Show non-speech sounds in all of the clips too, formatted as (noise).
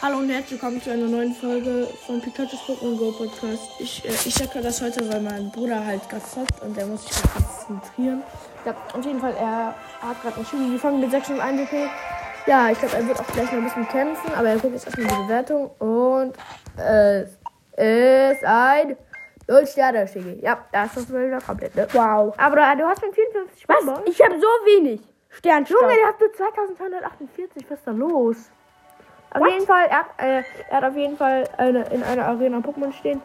Hallo und herzlich willkommen zu einer neuen Folge von Pikachu's Pokémon Go Podcast. Ich, äh, ich sage das heute, weil mein Bruder halt gerade zockt und der muss sich halt konzentrieren. Ja, auf jeden Fall, er hat gerade ein Spiel gefangen mit 6 und 1 DP. Ja, ich glaube, er wird auch gleich noch ein bisschen kämpfen, aber er guckt jetzt erstmal die Bewertung und es ist ein 0 Sterne, Schicki. Ja, das ist wieder komplett, ne? Wow. Aber du hast schon 54 Was? Bonbons. Ich habe so wenig. Sternstaub. Junge, der hat nur 2248. Was ist da los? Auf jeden Fall, er hat, äh, er hat auf jeden Fall eine, in einer Arena Pokémon stehen.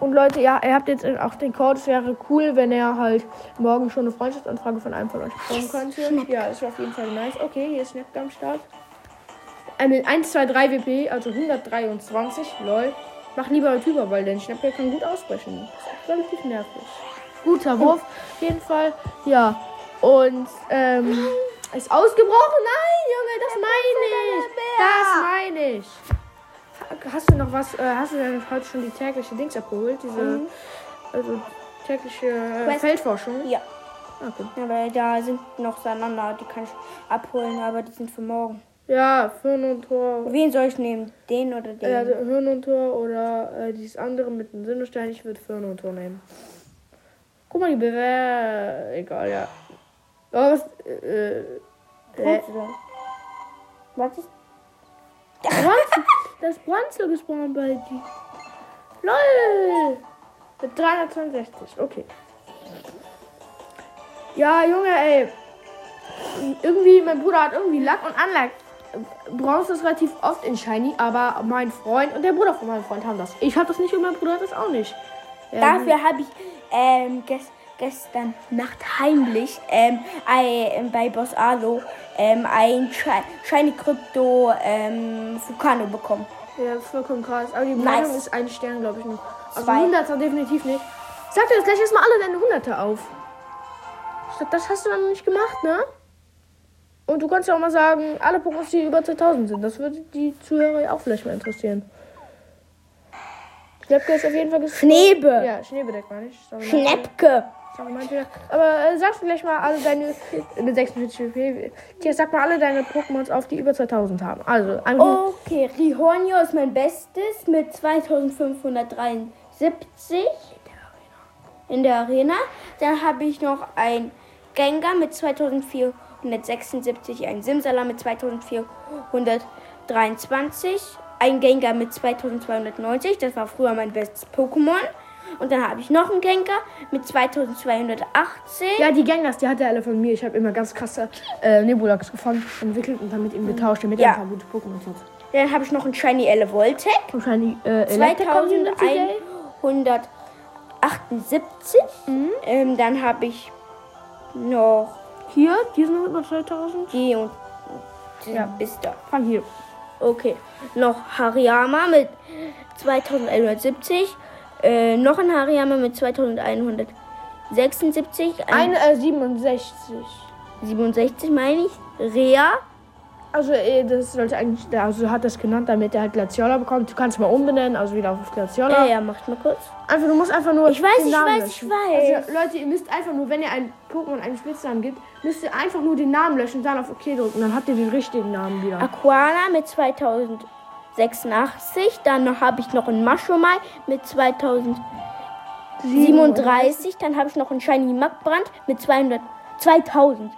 Und Leute, ja, ihr habt jetzt auch den Code. Es wäre cool, wenn er halt morgen schon eine Freundschaftsanfrage von einem von euch bekommen könnte. Ja, das wäre auf jeden Fall nice. Okay, hier ist Snapchat am Start. Äh, mit 1, 2, 3 WP, also 123. Lol. Mach lieber YouTuber, weil der Snapchat kann gut ausbrechen. Das ist relativ nervig. Guter Wurf, auf jeden Fall. Ja. Und, ähm, ist ausgebrochen? Nein, das meine ich. Das meine ich. Hast du noch was, äh, hast du denn heute schon die tägliche Dings abgeholt? Diese, Mhm. also tägliche äh. Feldforschung? Ja. Okay. Aber da sind noch Sananda, die kann ich abholen, aber die sind für morgen. Ja, Hirn und Tor. Wen soll ich nehmen? Den oder den? Also Hirn und Tor oder äh, dieses andere mit dem Sinnestein. Ich würde Hirn und Tor nehmen. Guck mal, die Bewehr. Egal, ja. Oh, was, äh, äh. Was ist? Bronze, (laughs) das Bronze gespawnt bei dir. LOL! Mit 362, okay. Ja, Junge, ey. Irgendwie, mein Bruder hat irgendwie Lack und Anlack. Bronze ist relativ oft in Shiny, aber mein Freund und der Bruder von meinem Freund haben das. Ich habe das nicht und mein Bruder hat das auch nicht. Dafür habe ich ähm, ges gestern Nacht heimlich ähm, ein, bei Boss Alo ähm, ein Shi- Shiny Crypto ähm, Vulcano bekommen. Ja, das vollkommen krass. Aber die Nice. Bewertung ist ein Stern, glaube ich, nur. Also Zwei. 100er definitiv nicht. Sag dir jetzt gleich erstmal alle deine 100er auf. Ich glaub, das hast du dann noch nicht gemacht, ne? Und du kannst ja auch mal sagen, alle Pokémon, die über 2000 sind. Das würde die Zuhörer ja auch vielleicht mal interessieren. Schnäppke ist auf jeden Fall ges- Schnebe. Ja, Schneebedeck meine ich. Schnäppke. Sorry, meinte ich. Aber äh, sagst du gleich mal alle deine. Mit 46 PP. Tja, sag mal alle deine Pokémons auf, die über 2000 haben. Also. Okay, Rihornio ist mein Bestes mit 2573 in der Arena. Dann habe ich noch ein Gengar mit 2476, ein Simsala mit 2423, ein Gengar mit 2290, das war früher mein bestes Pokémon. Und dann habe ich noch einen Gengar mit 2280. Ja, die Gangers, die hat er alle von mir. Ich habe immer ganz krasse äh, Nebulax gefangen, entwickelt und dann mit ihm getauscht, damit Ja. er ein paar gute Pokémon hat. Dann habe ich noch einen Shiny Elevoltec. Äh, Electric Community Day. 2178. Ähm, dann habe ich noch Hier, die sind über 2000. die und die Ja. bis da. Fang hier. Okay. Noch Hariyama mit 2170. Äh, noch ein Hariyama mit 2176. Ein Eine äh, 67. 67 meine ich. Rea. Also, äh, das sollte eigentlich, also hat das genannt, damit er halt Glaciola bekommt. Du kannst mal umbenennen, also wieder auf Glaciola. Ja, ja, macht mal kurz. Einfach, du musst einfach nur. Ich weiß, ich Namen weiß, ich löschen. weiß. Also, Leute, ihr müsst einfach nur, wenn ihr ein Pokémon einen Spitznamen gibt, müsst ihr einfach nur den Namen löschen, dann auf OK drücken. Dann habt ihr den richtigen Namen wieder. Aquana mit 2086. Dann habe ich noch einen Maschomai mit 2037. Dann habe ich noch einen Shiny Magbrand mit 200, 2025.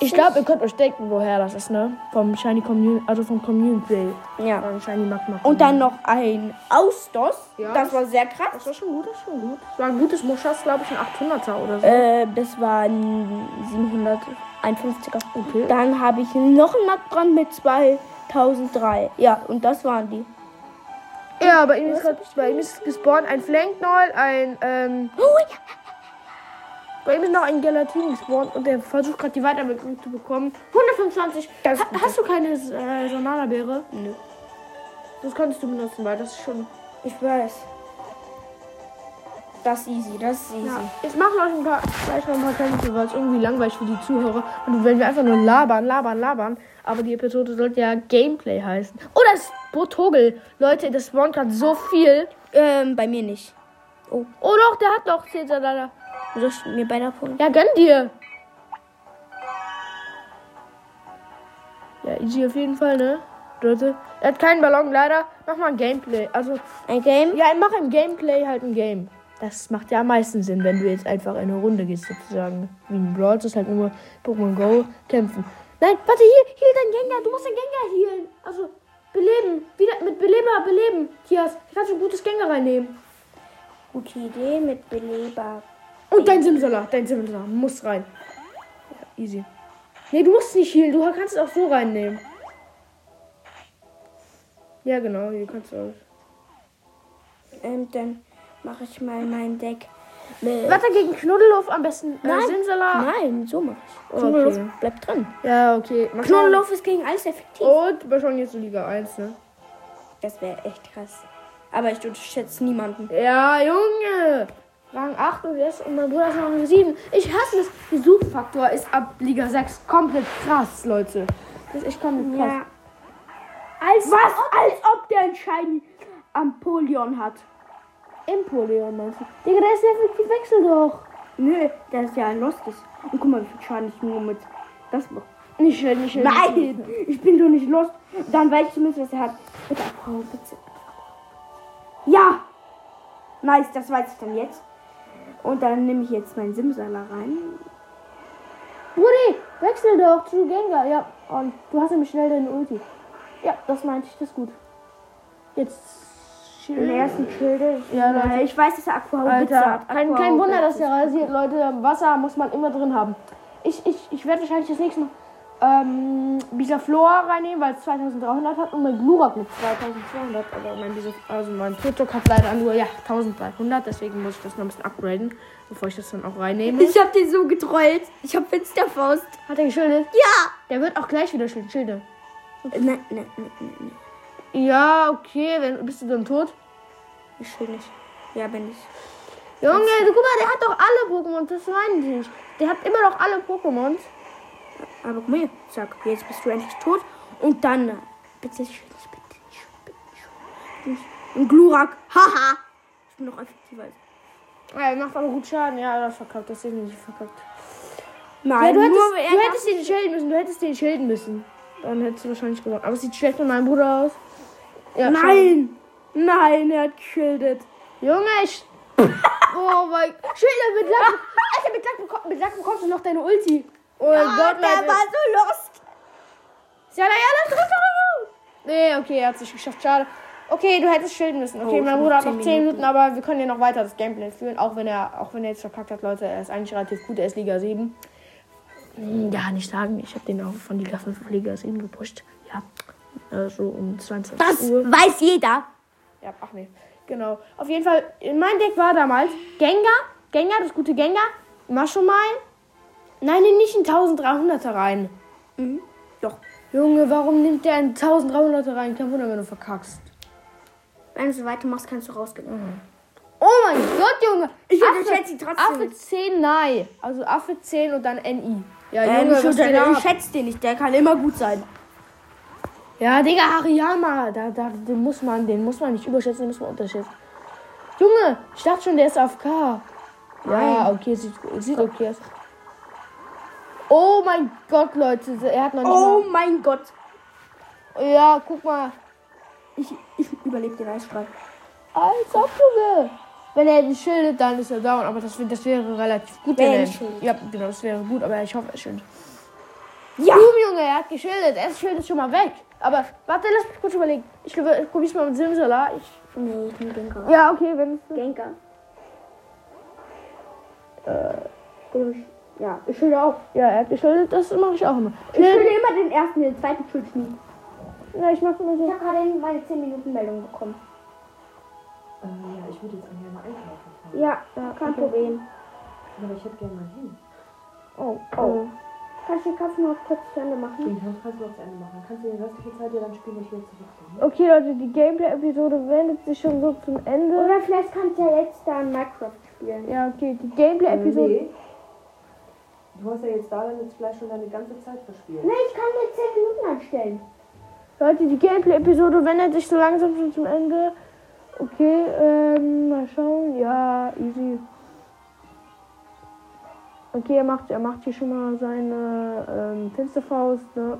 Ich glaube, ihr könnt euch denken, woher das ist, ne? Vom Shiny Community, also vom Community. ja. Von Shiny Magma. Und dann noch ein Austos. Ja. Das war sehr krass. Das war schon gut, das war schon gut. Das war ein gutes Moschas, glaube ich, ein 800er oder so. Äh, das war ein 751er. Okay. Dann habe ich noch einen Magbrand mit 2003. Ja, und das waren die. ja, bei ihm ist, bei ihm ist gespawnt ein Flanknoll, ein, ähm, Oh, ja. bei ihm ist noch ein Gelatin gespawnt und der versucht gerade die Weiterentwicklung zu bekommen. 125. Das ist ha, hast du keine äh, Sonala-Beere? Nö. Das könntest du benutzen, weil das ist schon. Ich weiß. Das ist easy, das ist easy. Ja. Jetzt machen wir euch ein paar, gleich noch ein paar Kämpfe, weil es irgendwie langweilig für die Zuhörer. Und wenn wir einfach nur labern, labern, labern. Aber die Episode sollte ja Gameplay heißen. Oh, das ist Brotogel. Leute, das spawnt gerade so viel. Ähm, bei mir nicht. Oh doch, der hat doch 10 Sonala. Soll ich mir beide abholen? Ja, gönn dir. Ja, easy auf jeden Fall, ne? Leute. Er hat keinen Ballon, leider. Mach mal ein Gameplay. Also, Ein Game? ja, mach im Gameplay halt ein Game. Das macht ja am meisten Sinn, wenn du jetzt einfach in eine Runde gehst, sozusagen. Wie ein Brawl, das ist halt nur Pokémon Go kämpfen. Nein, warte, hier, heal dein Gengar. Du musst dein Gengar healen. Also, beleben. Wieder mit Beleber, beleben. Tias, da kannst du ein gutes Gengar reinnehmen. Gute Idee mit Beleber. Und dein Simsala, dein Simsala muss rein. Ja, easy. Nee, du musst nicht healen. Du kannst es auch so reinnehmen. Ja, genau, hier kannst du auch. Ähm, dann mache ich mal mein Deck. Mit Warte, gegen Knuddelhof am besten. Äh, Nein. Simsala. Nein, so mache ich. Okay. Knuddelhof bleibt drin. Ja, okay. Schauen. Knuddelhof ist gegen alles effektiv. Und wir schauen jetzt Liga 1, ne? Das wäre echt krass. Aber ich unterschätze niemanden. Ja, Junge! Rang 8 und, jetzt, und mein Bruder ist noch Rang 7. Ich hasse das. Der Suchfaktor ist ab Liga 6 komplett krass, Leute. Das ist echt komplett krass. Ja. Als Was? Als ob der ein Shiny Ampolion hat. Empoleon meinst du? Digga, der ist effektiv Wechsel doch. Nö, der ist ja ein Lostes. Und guck mal, wie viel Schaden ich nur mit das mache. Nicht schnell, nicht schnell. Nein, ich bin doch nicht lost. Dann weiß ich zumindest, was er hat. Bitte abhauen, bitte. Ja! Nice, das weiß ich dann jetzt. Und dann nehme ich jetzt meinen Simsala rein. Brudi, wechsel doch zu Gengar. Ja, und du hast nämlich schnell deine Ulti. Ja, das meinte ich, das ist gut. Jetzt. Den ersten Schilde. Ja, Leute. Äh, ich weiß, dass er Aquahaubitze Alter, hat. kein, kein Wunder, dass der rasiert, Leute. Wasser muss man immer drin haben. Ich, ich, ich werde wahrscheinlich das nächste Mal ähm, Bisaflor reinnehmen, weil es 2300 hat und mein Glurak mit 2200. Aber mein, Bisa, also mein Turtok hat leider nur ja, 1300, deswegen muss ich das noch ein bisschen upgraden, bevor ich das dann auch reinnehme. Ich hab den so getrollt. Ich hab Finsterfaust. Hat er geschildert? Ja! Der wird auch gleich wieder schilden. Schilde. Nein, nein, nein, nein, nein. Ja, okay, wenn, bist du dann tot? Ich will nicht. Ja, bin ich. Junge, du, guck mal, der hat doch alle Pokémon, das meine ich. Der hat immer noch alle Pokémon. Aber guck mal, sag, jetzt bist du endlich tot. Und dann, äh, bitte, ich will nicht, bitte nicht, bitte nicht, bitte nicht. Ein Glurak, haha. Ich bin noch effektiver. Ja, er macht aber gut Schaden. Ja, das verkackt, das ist nicht verkackt. Nein, Ja, du hättest, nur du hättest den schilden müssen, du hättest den schilden müssen. Dann hättest du wahrscheinlich gewonnen. Aber es sieht schlecht mit meinem Bruder aus. Ja. Nein! Nein, er hat geschildert. Junge, ich. (laughs) oh mein Schilder mit Lack. Alter, mit Lack, bekomm, mit Lack bekommst du noch deine Ulti. Oh mein Gott, der Leute. war so lost. Ja, ja, ja, drück, drück, drück. Nee, okay, er hat sich geschafft. Schade. Okay, du hättest schilden müssen. Okay, Oh, mein Bruder hat noch 10 Minuten, Minuten. aber wir können ja noch weiter das Gameplay führen. Auch wenn er, auch wenn er jetzt verkackt hat, Leute. Er ist eigentlich relativ gut. Er ist Liga 7. Hm, Ja, nicht sagen. Ich habe den auch von Liga 5 auf Liga 7 gepusht. Ja, äh, so um 22 Das Uhr. weiß jeder. Ja, ach nee. Genau. Auf jeden Fall, mein Deck war damals Gengar, Gengar, das gute Gengar, Maschomai. Nein, nimm nicht einen 1300er rein. Mhm. Doch. Junge, warum nimmt der einen 1300er rein? Kein Wunder, wenn du verkackst. Wenn du so weitermachst, kannst du rausgehen. Oh mein Gott, Junge. Ich unterschätze ihn trotzdem. Affe 10 Nein. Also Affe 10 und dann NI. Ja, Ähm, Junge, ich, ich schätze den nicht, der kann immer gut sein. Ja, Digga, Hariyama. Da, da, den, muss man, den muss man nicht überschätzen, den muss man unterschätzen. Junge, ich dachte schon, der ist AFK. Ja, okay, sieht, sieht okay aus. Oh mein Gott, Leute, er hat noch nicht Oh mein Gott. mal... Ja, guck mal. Ich, ich überlebe den Eisstrahl. Als ob, Junge. Wenn er ihn schildet, dann ist er down. Aber das, das wäre relativ gut. Wenn er. Ja, genau, das wäre gut. Aber ich hoffe, er schildet. Ja. Boom, Junge, er hat geschildert. Er schildert schon mal weg. Aber warte, lass mich kurz überlegen. Ich glaube, probier's mal mit Simsala. Ich, Nee, ich bin Gengar. ja, okay, wenn Gengar. Äh, ja, ich schilde auch. Ja, er hat geschildert, das mache ich auch immer. Ich will immer den ersten, den zweiten Schild nie. Ja, ich mache immer Ich so. habe gerade meine 10 Minuten Meldung bekommen. Äh, ja, ich würde jetzt gerne mal einkaufen fahren. Ja, kein Problem. Aber ich hätte gerne mal hin. Oh, Oh. Kannst du den Kampf noch kurz zu Ende machen? Den Kampf kannst du noch zu Ende machen. Kannst du die restliche Zeit ja dann spielen, wenn ich wieder zurückkomme. Okay, Leute, die Gameplay-Episode wendet sich schon so zum Ende. Oder vielleicht kannst du ja jetzt dann Minecraft spielen. Ja, okay, die Gameplay-Episode. Nee. Du hast ja jetzt da dann jetzt vielleicht schon deine ganze Zeit verspielt. Nee, ich kann mir 10 Minuten anstellen. Leute, die Gameplay-Episode wendet sich so langsam schon zum Ende. Okay, ähm, mal schauen. Ja, easy. Okay, er macht, er macht hier schon mal seine ähm, Finsterfaust, ne?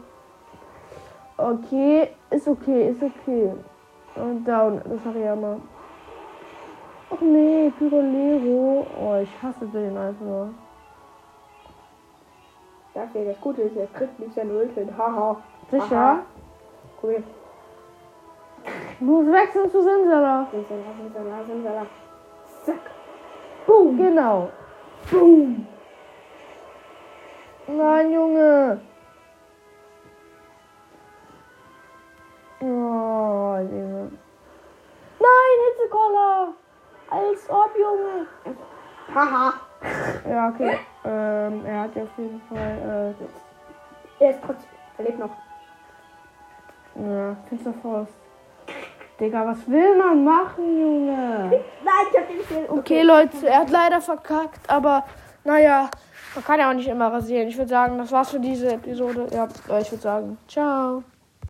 Okay, ist okay, ist okay. Und down, das Hariyama. Ach nee, Pyrolero. Oh, ich hasse den einfach. Dafür das Gute ist, er trifft nicht sein Ulti. Haha. Sicher? Aha. Cool. Du musst wechseln zu Simsala. Simsala, Simsala, Simsala. Zack. Boom. Genau. Boom. Nein, Junge. Oh, Junge. Nein, Hitzekoller. Als ob, Junge. Haha. Ja, okay. Ähm, er hat ja auf jeden Fall, Er ist trotzdem. Er lebt noch. äh, ja, Finsterfaust. Digga, was will man machen, Junge? Nein, ich hab den Spiel. Okay, Leute, er hat leider verkackt, aber naja, man kann ja auch nicht immer rasieren. Ich würde sagen, das war's für diese Episode. Ja, ich würde sagen, ciao.